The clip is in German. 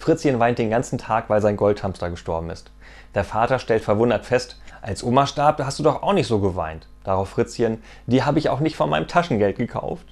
Fritzchen weint den ganzen Tag, weil sein Goldhamster gestorben ist. Der Vater stellt verwundert fest, als Oma starb, da hast du doch auch nicht so geweint. Darauf Fritzchen, die habe ich auch nicht von meinem Taschengeld gekauft.